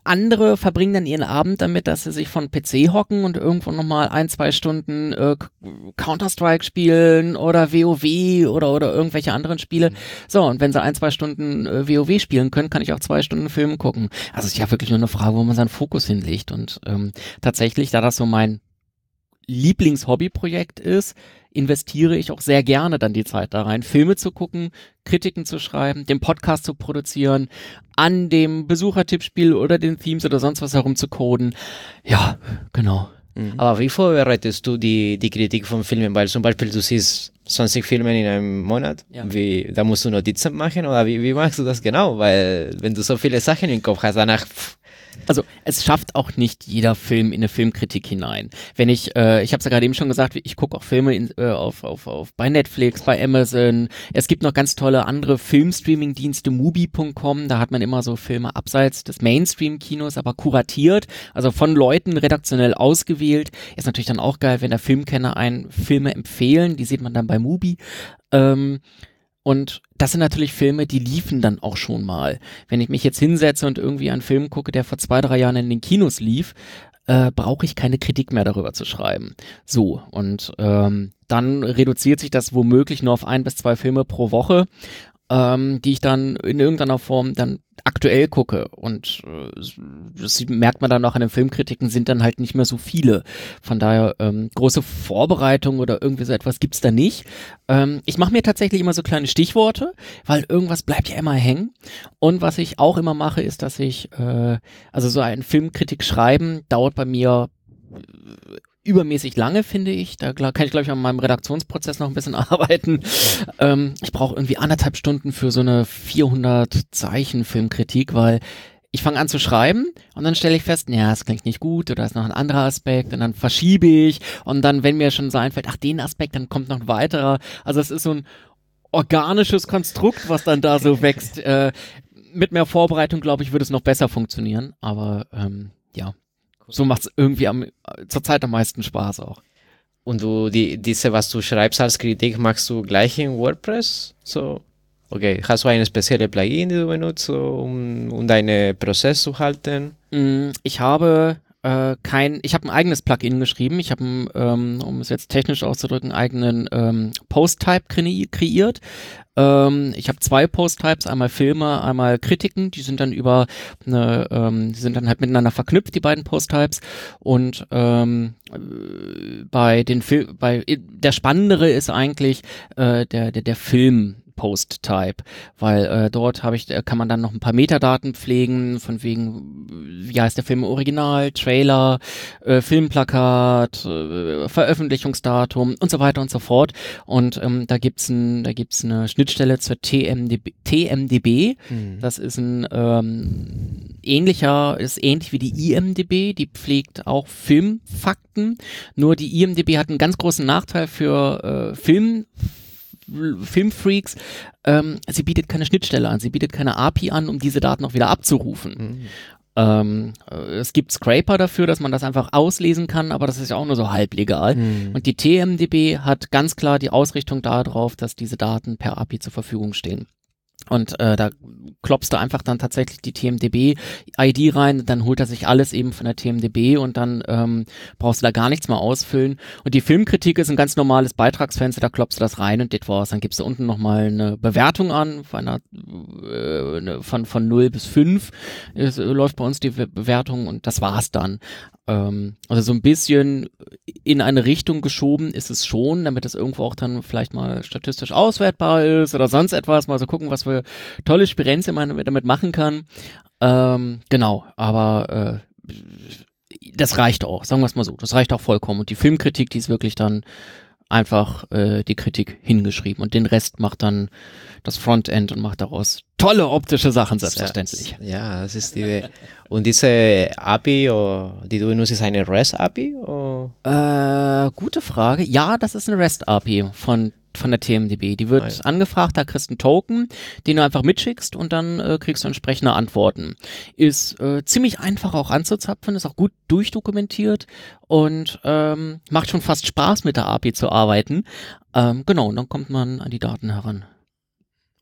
andere verbringen dann ihren Abend damit, dass sie sich von PC hocken und irgendwo nochmal ein, zwei Stunden äh, Counter-Strike spielen oder WoW oder, oder irgendwelche anderen Spiele. So, und wenn sie ein, zwei Stunden äh, WoW spielen können, kann ich auch zwei Stunden Film gucken. Also es ist ja wirklich nur eine Frage, wo man seinen Fokus hinlegt. Und ähm, tatsächlich, da das so mein Lieblingshobbyprojekt ist, investiere ich auch sehr gerne dann die Zeit da rein, Filme zu gucken, Kritiken zu schreiben, den Podcast zu produzieren, an dem Besuchertippspiel oder den Themes oder sonst was herum zu coden. Ja, genau.
Mhm. Aber wie vorbereitest du die, die Kritik von Filmen? Weil zum Beispiel du siehst 20 Filme in einem Monat, ja. wie, da musst du Notizen machen oder wie, wie machst du das genau? Weil wenn du so viele Sachen im Kopf hast, danach pff,
also es schafft auch nicht jeder Film in eine Filmkritik hinein. Wenn ich, äh, ich habe es ja gerade eben schon gesagt, ich gucke auch Filme in, äh, auf, auf, auf bei Netflix, bei Amazon. Es gibt noch ganz tolle andere Filmstreaming-Dienste, Mubi.com, da hat man immer so Filme abseits des Mainstream-Kinos, aber kuratiert, also von Leuten redaktionell ausgewählt. Ist natürlich dann auch geil, wenn der Filmkenner einen Filme empfehlen, die sieht man dann bei Mubi. Ähm, und das sind natürlich Filme, die liefen dann auch schon mal. Wenn ich mich jetzt hinsetze und irgendwie einen Film gucke, der vor zwei, drei Jahren in den Kinos lief, äh, brauche ich keine Kritik mehr darüber zu schreiben. So, und ähm, dann reduziert sich das womöglich nur auf ein bis zwei Filme pro Woche, ähm, die ich dann in irgendeiner Form dann aktuell gucke. Und äh, das merkt man dann auch an den Filmkritiken, sind dann halt nicht mehr so viele. Von daher ähm, große Vorbereitung oder irgendwie so etwas gibt's da nicht. Ähm, ich mache mir tatsächlich immer so kleine Stichworte, weil irgendwas bleibt ja immer hängen. Und was ich auch immer mache, ist, dass ich, äh, also so ein Filmkritik schreiben dauert bei mir übermäßig lange, finde ich. Da kann ich, glaube ich, an meinem Redaktionsprozess noch ein bisschen [laughs] arbeiten. Ähm, ich brauche irgendwie anderthalb Stunden für so eine 400 Zeichen Filmkritik, weil ich fange an zu schreiben und dann stelle ich fest, ja, es klingt nicht gut oder ist noch ein anderer Aspekt und dann verschiebe ich und dann, wenn mir schon so einfällt, ach, den Aspekt, dann kommt noch ein weiterer. Also es ist so ein organisches Konstrukt, was dann da so wächst. Äh, mit mehr Vorbereitung, glaube ich, würde es noch besser funktionieren, aber ähm, ja, so macht es irgendwie am, zurzeit am meisten Spaß auch.
Und du, die, diese, was du schreibst als Kritik, machst du gleich in WordPress? So, okay, hast du eine spezielle Plugin, die du benutzt, um, um deinen Prozess zu halten?
Mm, ich habe äh, kein, ich habe ein eigenes Plugin geschrieben. Ich habe, ähm, um es jetzt technisch auszudrücken, eigenen ähm, Post-Type kre kreiert. Ähm, ich habe zwei Post-Types, einmal Filme, einmal Kritiken. Die sind dann über eine, ähm, die sind dann halt miteinander verknüpft, die beiden Post-Types. Und ähm, bei den Film, bei der spannendere ist eigentlich äh, der, der, der Film Post-Type, weil äh, dort habe ich, äh, kann man dann noch ein paar Metadaten pflegen, von wegen, wie heißt der Film im Original, Trailer, äh, Filmplakat, äh, Veröffentlichungsdatum und so weiter und so fort. Und ähm, da gibt's ein, da gibt's eine Schnittstelle zur TMDB. TMDB. Mhm. Das ist ein ähm, ähnlicher, ist ähnlich wie die IMDB. Die pflegt auch Filmfakten. Nur die IMDB hat einen ganz großen Nachteil für äh, Film Filmfreaks, ähm, sie bietet keine Schnittstelle an, sie bietet keine API an, um diese Daten auch wieder abzurufen. Mhm. Ähm, äh, es gibt Scraper dafür, dass man das einfach auslesen kann, aber das ist ja auch nur so halblegal. Mhm. Und die TMDB hat ganz klar die Ausrichtung darauf, dass diese Daten per API zur Verfügung stehen. Und äh, da klopfst du einfach dann tatsächlich die TMDB-ID rein, dann holt er sich alles eben von der TMDB und dann ähm, brauchst du da gar nichts mehr ausfüllen. Und die Filmkritik ist ein ganz normales Beitragsfenster, da klopfst du das rein und das war's. Dann gibst du unten nochmal eine Bewertung an, von, einer, äh, von, von 0 bis 5 ist, läuft bei uns die Bewertung und das war's dann. Ähm, also so ein bisschen in eine Richtung geschoben ist es schon, damit es irgendwo auch dann vielleicht mal statistisch auswertbar ist oder sonst etwas, mal so gucken, was für tolle Spirenze man damit machen kann. Ähm, genau, aber äh, das reicht auch, sagen wir es mal so, das reicht auch vollkommen. Und die Filmkritik, die ist wirklich dann einfach äh, die Kritik hingeschrieben und den Rest macht dann das Frontend und macht daraus tolle optische Sachen selbstverständlich.
Ja, das ist die [laughs] und diese API, die du nutzt, ist eine REST API?
Äh, gute Frage. Ja, das ist eine REST API von von der TMDB. Die wird Nein. angefragt, da kriegst du einen Token, den du einfach mitschickst und dann äh, kriegst du entsprechende Antworten. Ist äh, ziemlich einfach auch anzuzapfen, ist auch gut durchdokumentiert und ähm, macht schon fast Spaß mit der API zu arbeiten. Ähm, genau, und dann kommt man an die Daten heran.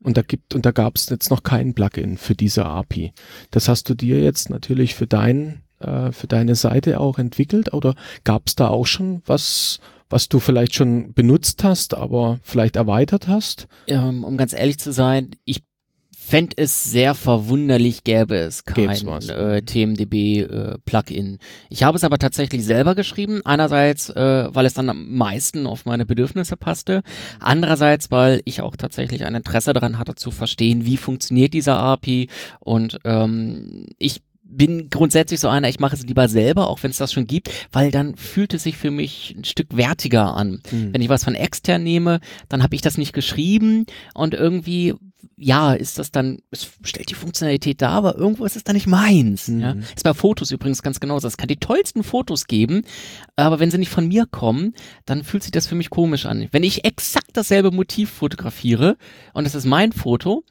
Und da gibt und da gab es jetzt noch kein Plugin für diese API. Das hast du dir jetzt natürlich für dein äh, für deine Seite auch entwickelt oder gab es da auch schon was was du vielleicht schon benutzt hast, aber vielleicht erweitert hast?
Ähm, um ganz ehrlich zu sein, ich fände es sehr verwunderlich, gäbe es kein äh, TMDB-Plugin. Äh, ich habe es aber tatsächlich selber geschrieben. Einerseits, äh, weil es dann am meisten auf meine Bedürfnisse passte. Andererseits, weil ich auch tatsächlich ein Interesse daran hatte zu verstehen, wie funktioniert dieser API. Und ähm, ich bin grundsätzlich so einer, ich mache es lieber selber, auch wenn es das schon gibt, weil dann fühlt es sich für mich ein Stück wertiger an. Mhm. Wenn ich was von extern nehme, dann habe ich das nicht geschrieben und irgendwie, ja, ist das dann, es stellt die Funktionalität da, aber irgendwo ist es dann nicht meins. Mhm. Ja? Ist bei Fotos übrigens ganz genauso. Es kann die tollsten Fotos geben, aber wenn sie nicht von mir kommen, dann fühlt sich das für mich komisch an. Wenn ich exakt dasselbe Motiv fotografiere und es ist mein Foto,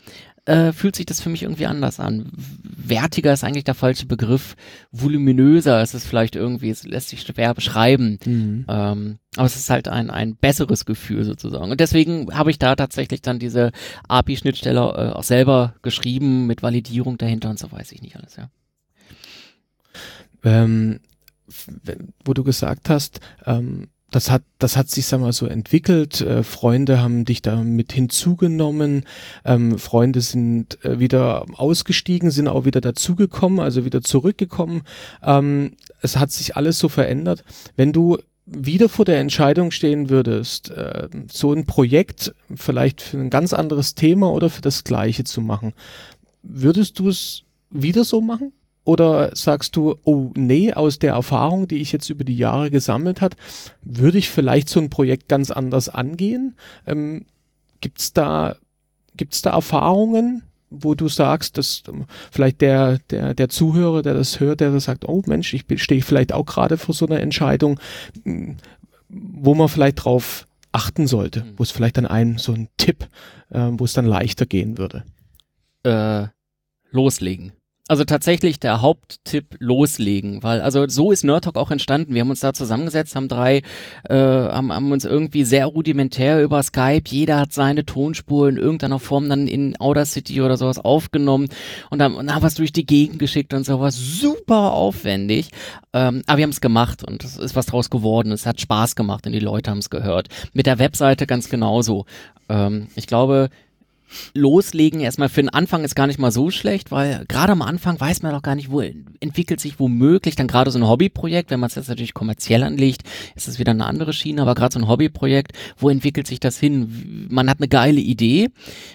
äh, fühlt sich das für mich irgendwie anders an. Wertiger ist eigentlich der falsche Begriff. Voluminöser ist es vielleicht irgendwie, es lässt sich schwer beschreiben. Mhm. Ähm, aber es ist halt ein, ein besseres Gefühl sozusagen. Und deswegen habe ich da tatsächlich dann diese API-Schnittstelle äh, auch selber geschrieben mit Validierung dahinter und so weiß ich nicht alles, ja.
Ähm, wo du gesagt hast, ähm, das hat, das hat sich, sag mal, so entwickelt. Äh, Freunde haben dich da mit hinzugenommen. Ähm, Freunde sind äh, wieder ausgestiegen, sind auch wieder dazugekommen, also wieder zurückgekommen. Ähm, es hat sich alles so verändert. Wenn du wieder vor der Entscheidung stehen würdest, äh, so ein Projekt vielleicht für ein ganz anderes Thema oder für das gleiche zu machen, würdest du es wieder so machen? Oder sagst du, oh nee, aus der Erfahrung, die ich jetzt über die Jahre gesammelt hat, würde ich vielleicht so ein Projekt ganz anders angehen? Ähm, gibt's da, gibt's da Erfahrungen, wo du sagst, dass ähm, vielleicht der, der, der Zuhörer, der das hört, der sagt, oh Mensch, ich stehe vielleicht auch gerade vor so einer Entscheidung, hm, wo man vielleicht drauf achten sollte, mhm. wo es vielleicht dann ein, so ein Tipp, äh, wo es dann leichter gehen würde?
Äh, loslegen. Also tatsächlich der Haupttipp loslegen, weil also so ist Nerd Talk auch entstanden. Wir haben uns da zusammengesetzt, haben drei, äh, haben, haben uns irgendwie sehr rudimentär über Skype, jeder hat seine Tonspur in irgendeiner Form dann in Audacity oder sowas aufgenommen und dann, und haben was durch die Gegend geschickt und sowas. Super aufwendig, ähm, aber wir haben es gemacht und es ist was draus geworden. Es hat Spaß gemacht und die Leute haben es gehört. Mit der Webseite ganz genauso. Ähm, ich glaube, loslegen. Erstmal für den Anfang ist gar nicht mal so schlecht, weil gerade am Anfang weiß man doch gar nicht, wo entwickelt sich womöglich dann gerade so ein Hobbyprojekt. Wenn man es jetzt natürlich kommerziell anlegt, ist es wieder eine andere Schiene, aber gerade so ein Hobbyprojekt, wo entwickelt sich das hin? Man hat eine geile Idee,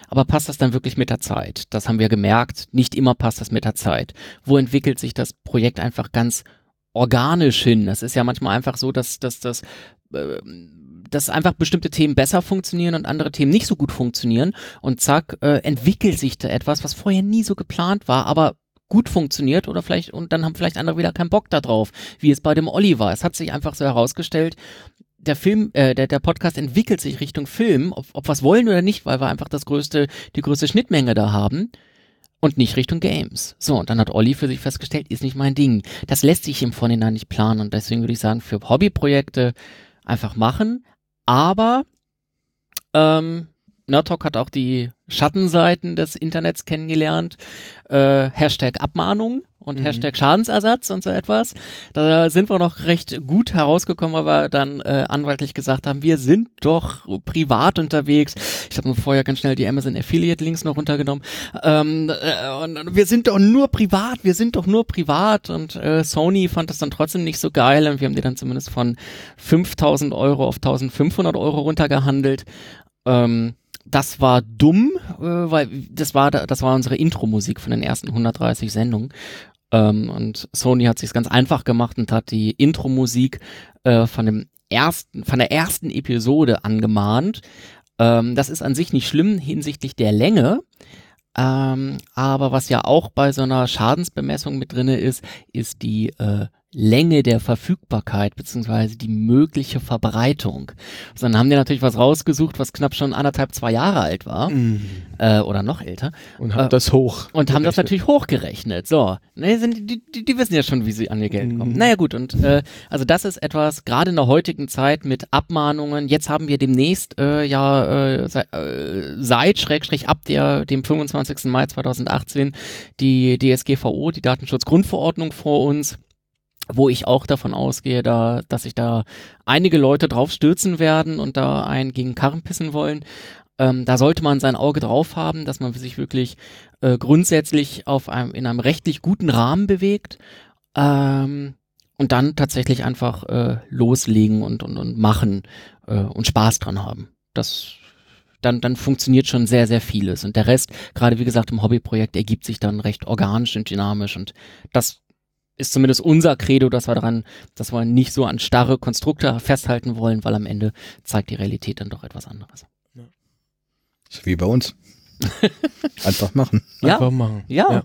aber passt das dann wirklich mit der Zeit? Das haben wir gemerkt. Nicht immer passt das mit der Zeit. Wo entwickelt sich das Projekt einfach ganz organisch hin? Das ist ja manchmal einfach so, dass, dass das äh, dass einfach bestimmte Themen besser funktionieren und andere Themen nicht so gut funktionieren. Und zack, äh, entwickelt sich da etwas, was vorher nie so geplant war, aber gut funktioniert oder vielleicht, und dann haben vielleicht andere wieder keinen Bock darauf, wie es bei dem Olli war. Es hat sich einfach so herausgestellt, der Film, äh, der, der Podcast entwickelt sich Richtung Film, ob, ob es wollen oder nicht, weil wir einfach das größte, die größte Schnittmenge da haben und nicht Richtung Games. So, und dann hat Olli für sich festgestellt, ist nicht mein Ding. Das lässt sich im Vorhinein nicht planen und deswegen würde ich sagen, für Hobbyprojekte einfach machen, aber ähm, Nerdtalk hat auch die Schattenseiten des Internets kennengelernt. Äh, Hashtag Abmahnung und mhm. Hashtag Schadensersatz und so etwas. Da sind wir noch recht gut herausgekommen, wir dann äh, anwaltlich gesagt haben, wir sind doch privat unterwegs. Ich habe nur vorher ganz schnell die Amazon Affiliate Links noch runtergenommen. Ähm, äh, und wir sind doch nur privat, wir sind doch nur privat. Und äh, Sony fand das dann trotzdem nicht so geil und wir haben die dann zumindest von 5000 Euro auf 1500 Euro runtergehandelt. Ähm, das war dumm, äh, weil das war das war unsere Intro-Musik von den ersten 130 Sendungen. Ähm, und Sony hat sich ganz einfach gemacht und hat die Intro-Musik äh, von dem ersten, von der ersten Episode angemahnt. Ähm, das ist an sich nicht schlimm hinsichtlich der Länge. Ähm, aber was ja auch bei so einer Schadensbemessung mit drinne ist, ist die äh, Länge der Verfügbarkeit beziehungsweise die mögliche Verbreitung. Also dann haben die natürlich was rausgesucht, was knapp schon anderthalb, zwei Jahre alt war mm. äh, oder noch älter.
Und haben äh, das hoch.
Und haben das natürlich hochgerechnet. So, ne, sind, die, die, die wissen ja schon, wie sie an ihr Geld kommen. Mm. Naja gut, und äh, also das ist etwas, gerade in der heutigen Zeit mit Abmahnungen, jetzt haben wir demnächst äh, ja äh, seit, äh, seit Schrägstrich ab der, dem 25. Mai 2018 die DSGVO, die Datenschutzgrundverordnung vor uns wo ich auch davon ausgehe, da, dass sich da einige Leute drauf stürzen werden und da einen gegen Karren pissen wollen. Ähm, da sollte man sein Auge drauf haben, dass man sich wirklich äh, grundsätzlich auf einem, in einem rechtlich guten Rahmen bewegt ähm, und dann tatsächlich einfach äh, loslegen und, und, und machen äh, und Spaß dran haben. Das dann, dann funktioniert schon sehr, sehr vieles. Und der Rest, gerade wie gesagt im Hobbyprojekt, ergibt sich dann recht organisch und dynamisch. Und das ist zumindest unser Credo, dass wir daran, dass wir nicht so an starre Konstrukte festhalten wollen, weil am Ende zeigt die Realität dann doch etwas anderes. Ja.
Wie bei uns. [laughs] Einfach machen.
Ja.
Einfach machen.
Ja. ja.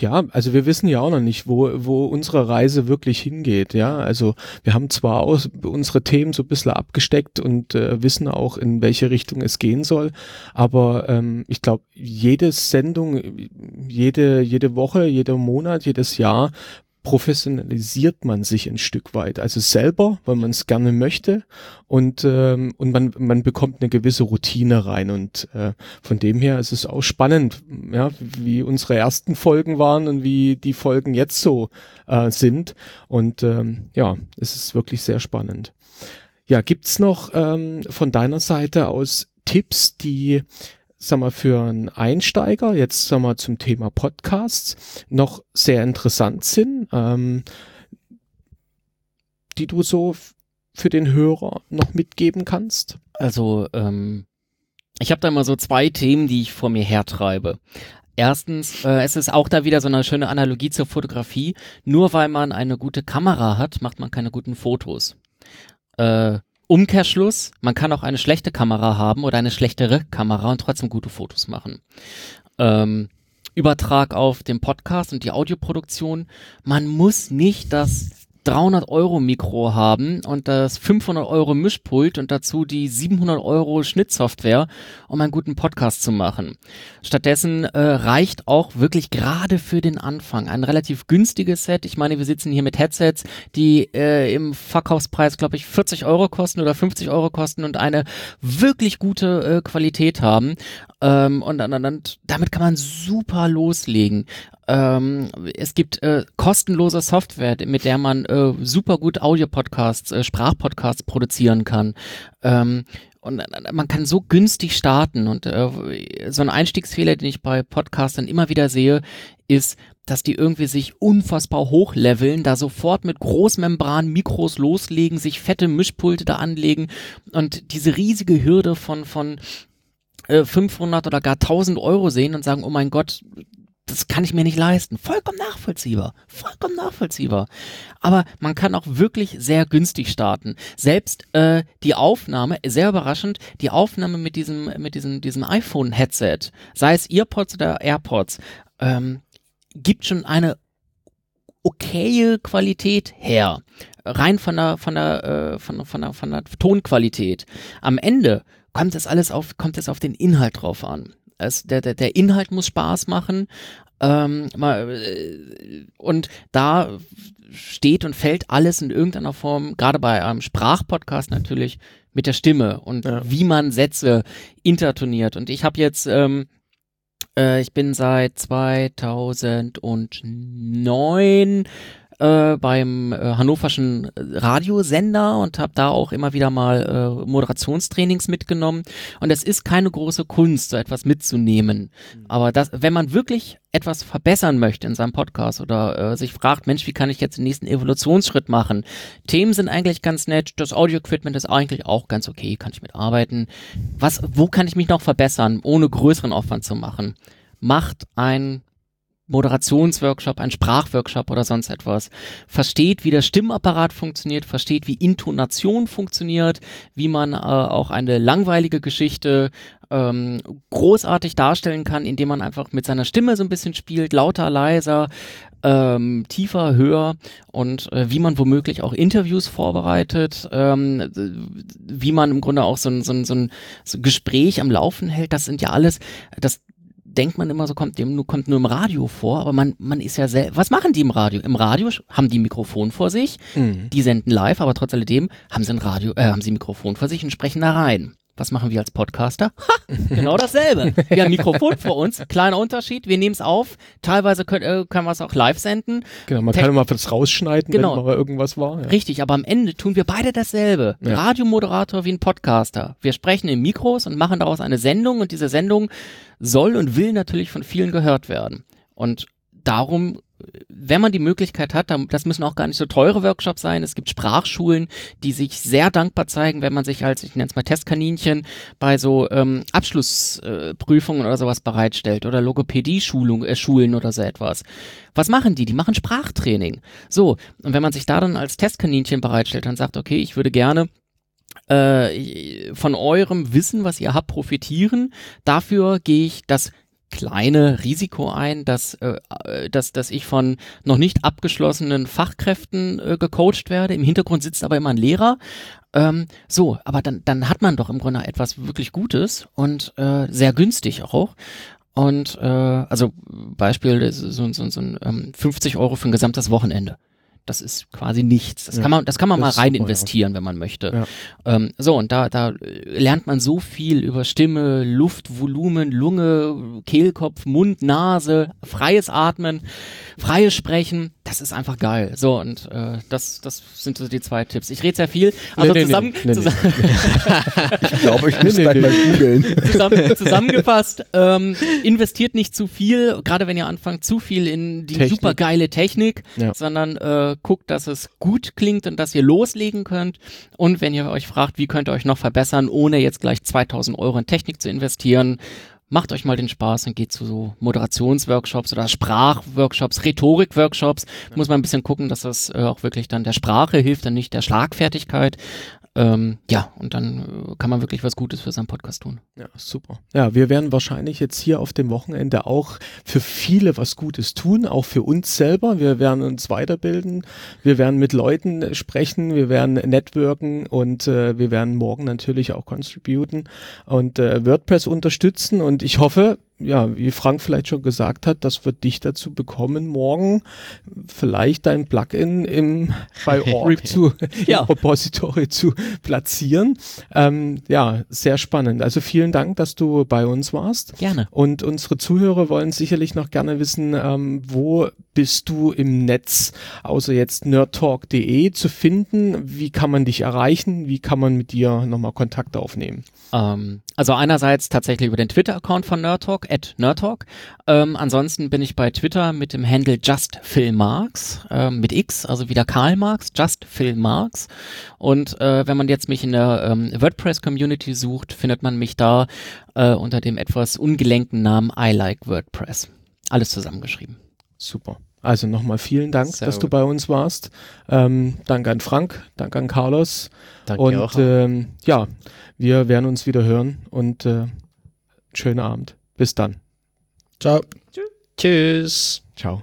Ja, also wir wissen ja auch noch nicht, wo, wo unsere Reise wirklich hingeht. Ja, also wir haben zwar aus, unsere Themen so ein bisschen abgesteckt und äh, wissen auch, in welche Richtung es gehen soll, aber ähm, ich glaube, jede Sendung, jede, jede Woche, jeder Monat, jedes Jahr professionalisiert man sich ein Stück weit. Also selber, weil man es gerne möchte und, ähm, und man, man bekommt eine gewisse Routine rein. Und äh, von dem her ist es auch spannend, ja, wie unsere ersten Folgen waren und wie die Folgen jetzt so äh, sind. Und ähm, ja, es ist wirklich sehr spannend. Ja, gibt's noch ähm, von deiner Seite aus Tipps, die sag mal, für einen Einsteiger, jetzt sag mal zum Thema Podcasts, noch sehr interessant sind, ähm, die du so für den Hörer noch mitgeben kannst?
Also, ähm, ich habe da immer so zwei Themen, die ich vor mir hertreibe. Erstens, äh, es ist auch da wieder so eine schöne Analogie zur Fotografie. Nur weil man eine gute Kamera hat, macht man keine guten Fotos. Äh, Umkehrschluss, man kann auch eine schlechte Kamera haben oder eine schlechtere Kamera und trotzdem gute Fotos machen. Ähm, Übertrag auf den Podcast und die Audioproduktion. Man muss nicht das 300 Euro Mikro haben und das 500 Euro Mischpult und dazu die 700 Euro Schnittsoftware, um einen guten Podcast zu machen. Stattdessen äh, reicht auch wirklich gerade für den Anfang ein relativ günstiges Set. Ich meine, wir sitzen hier mit Headsets, die äh, im Verkaufspreis, glaube ich, 40 Euro kosten oder 50 Euro kosten und eine wirklich gute äh, Qualität haben. Ähm, und, und, und damit kann man super loslegen. Ähm, es gibt äh, kostenlose Software, mit der man äh, super gut Audio-Podcasts, äh, Sprachpodcasts produzieren kann. Ähm, und man kann so günstig starten und äh, so ein Einstiegsfehler, den ich bei Podcastern immer wieder sehe, ist, dass die irgendwie sich unfassbar hochleveln, da sofort mit Großmembran Mikros loslegen, sich fette Mischpulte da anlegen und diese riesige Hürde von von 500 äh, oder gar 1000 Euro sehen und sagen, oh mein Gott, das kann ich mir nicht leisten. Vollkommen nachvollziehbar. Vollkommen nachvollziehbar. Aber man kann auch wirklich sehr günstig starten. Selbst äh, die Aufnahme, sehr überraschend, die Aufnahme mit diesem, mit diesem, diesem iPhone-Headset, sei es Earpods oder AirPods, ähm, gibt schon eine okaye Qualität her. Rein von der, von der, äh, von, von der, von der Tonqualität. Am Ende kommt es alles auf, kommt es auf den Inhalt drauf an. Es, der, der, der Inhalt muss Spaß machen. Ähm, mal, äh, und da steht und fällt alles in irgendeiner Form, gerade bei einem Sprachpodcast natürlich, mit der Stimme und ja. wie man Sätze intertoniert. Und ich habe jetzt, ähm, äh, ich bin seit 2009 äh, beim äh, hannoverschen Radiosender und habe da auch immer wieder mal äh, Moderationstrainings mitgenommen. Und es ist keine große Kunst, so etwas mitzunehmen. Mhm. Aber das, wenn man wirklich etwas verbessern möchte in seinem Podcast oder äh, sich fragt, Mensch, wie kann ich jetzt den nächsten Evolutionsschritt machen? Themen sind eigentlich ganz nett, das Audio-Equipment ist eigentlich auch ganz okay, kann ich mitarbeiten. Was, wo kann ich mich noch verbessern, ohne größeren Aufwand zu machen? Macht ein Moderationsworkshop, ein Sprachworkshop oder sonst etwas, versteht, wie der Stimmapparat funktioniert, versteht, wie Intonation funktioniert, wie man äh, auch eine langweilige Geschichte ähm, großartig darstellen kann, indem man einfach mit seiner Stimme so ein bisschen spielt, lauter, leiser, ähm, tiefer, höher und äh, wie man womöglich auch Interviews vorbereitet, ähm, wie man im Grunde auch so ein, so, ein, so ein Gespräch am Laufen hält, das sind ja alles, das denkt man immer so, kommt dem kommt nur im Radio vor, aber man, man ist ja selber. Was machen die im Radio? Im Radio haben die Mikrofon vor sich, mhm. die senden live, aber trotz alledem haben sie ein Radio, äh, haben sie ein Mikrofon vor sich und sprechen da rein. Was machen wir als Podcaster? Ha, genau dasselbe. Wir haben ein Mikrofon vor uns, kleiner Unterschied, wir nehmen es auf, teilweise können, äh, können wir es auch live senden.
Genau, man Te kann immer was rausschneiden, genau. wenn mal irgendwas war.
Ja. Richtig, aber am Ende tun wir beide dasselbe. Ja. Radiomoderator wie ein Podcaster. Wir sprechen in Mikros und machen daraus eine Sendung und diese Sendung soll und will natürlich von vielen gehört werden. Und darum wenn man die Möglichkeit hat, das müssen auch gar nicht so teure Workshops sein. Es gibt Sprachschulen, die sich sehr dankbar zeigen, wenn man sich als, ich nenne es mal Testkaninchen, bei so ähm, Abschlussprüfungen äh, oder sowas bereitstellt oder Logopädie-Schulung, äh, oder so etwas. Was machen die? Die machen Sprachtraining. So, und wenn man sich da dann als Testkaninchen bereitstellt und sagt, okay, ich würde gerne äh, von eurem Wissen, was ihr habt, profitieren. Dafür gehe ich das kleine Risiko ein, dass, äh, äh, dass, dass ich von noch nicht abgeschlossenen Fachkräften äh, gecoacht werde. Im Hintergrund sitzt aber immer ein Lehrer. Ähm, so, aber dann, dann hat man doch im Grunde etwas wirklich Gutes und äh, sehr günstig auch. Und äh, also Beispiel, so, so, so ein ähm, 50 Euro für ein gesamtes Wochenende das ist quasi nichts. Das ja, kann man, das kann man mal rein investieren, ja. wenn man möchte. Ja. Ähm, so, und da, da lernt man so viel über Stimme, Luft, Volumen, Lunge, Kehlkopf, Mund, Nase, freies Atmen, freies Sprechen. Das ist einfach geil. So, und äh, das, das sind so die zwei Tipps. Ich rede sehr viel, aber nee, nee, zusammen, nee, zusammen [laughs]
ich glaube, ich [laughs] muss gleich mal googeln.
Zusammen, [laughs] zusammengefasst, ähm, investiert nicht zu viel, gerade wenn ihr anfangt, zu viel in die Technik. super geile Technik, sondern äh, guckt, dass es gut klingt und dass ihr loslegen könnt. Und wenn ihr euch fragt, wie könnt ihr euch noch verbessern, ohne jetzt gleich 2000 Euro in Technik zu investieren, macht euch mal den Spaß und geht zu so Moderationsworkshops oder Sprachworkshops, Rhetorikworkshops. Muss man ein bisschen gucken, dass das äh, auch wirklich dann der Sprache hilft und nicht der Schlagfertigkeit. Ähm, ja, und dann äh, kann man wirklich was Gutes für seinen Podcast tun.
Ja, super. Ja, wir werden wahrscheinlich jetzt hier auf dem Wochenende auch für viele was Gutes tun, auch für uns selber. Wir werden uns weiterbilden, wir werden mit Leuten sprechen, wir werden networken und äh, wir werden morgen natürlich auch contributen und äh, WordPress unterstützen und ich hoffe, ja, wie Frank vielleicht schon gesagt hat, das wird dich dazu bekommen, morgen vielleicht dein Plugin im, [laughs] bei Org zu, ja. im Repository zu platzieren. Ähm, ja, sehr spannend. Also vielen Dank, dass du bei uns warst.
Gerne.
Und unsere Zuhörer wollen sicherlich noch gerne wissen, ähm, wo bist du im Netz, außer jetzt nerdtalk.de zu finden? Wie kann man dich erreichen? Wie kann man mit dir nochmal Kontakt aufnehmen?
Ähm, also einerseits tatsächlich über den Twitter-Account von Nerdtalk, at Nerdtalk. Ähm, ansonsten bin ich bei Twitter mit dem Handle JustPhilMarx, äh, mit X, also wieder Karl Marx, JustPhilMarx. Und äh, wenn man jetzt mich in der ähm, WordPress-Community sucht, findet man mich da äh, unter dem etwas ungelenken Namen I Like WordPress. Alles zusammengeschrieben.
Super. Also nochmal vielen Dank, Sehr dass gut. du bei uns warst. Ähm, danke an Frank, danke an Carlos. Danke und auch. Ähm, ja, wir werden uns wieder hören und äh, schönen Abend. Bis dann.
Ciao.
Tschüss.
Ciao.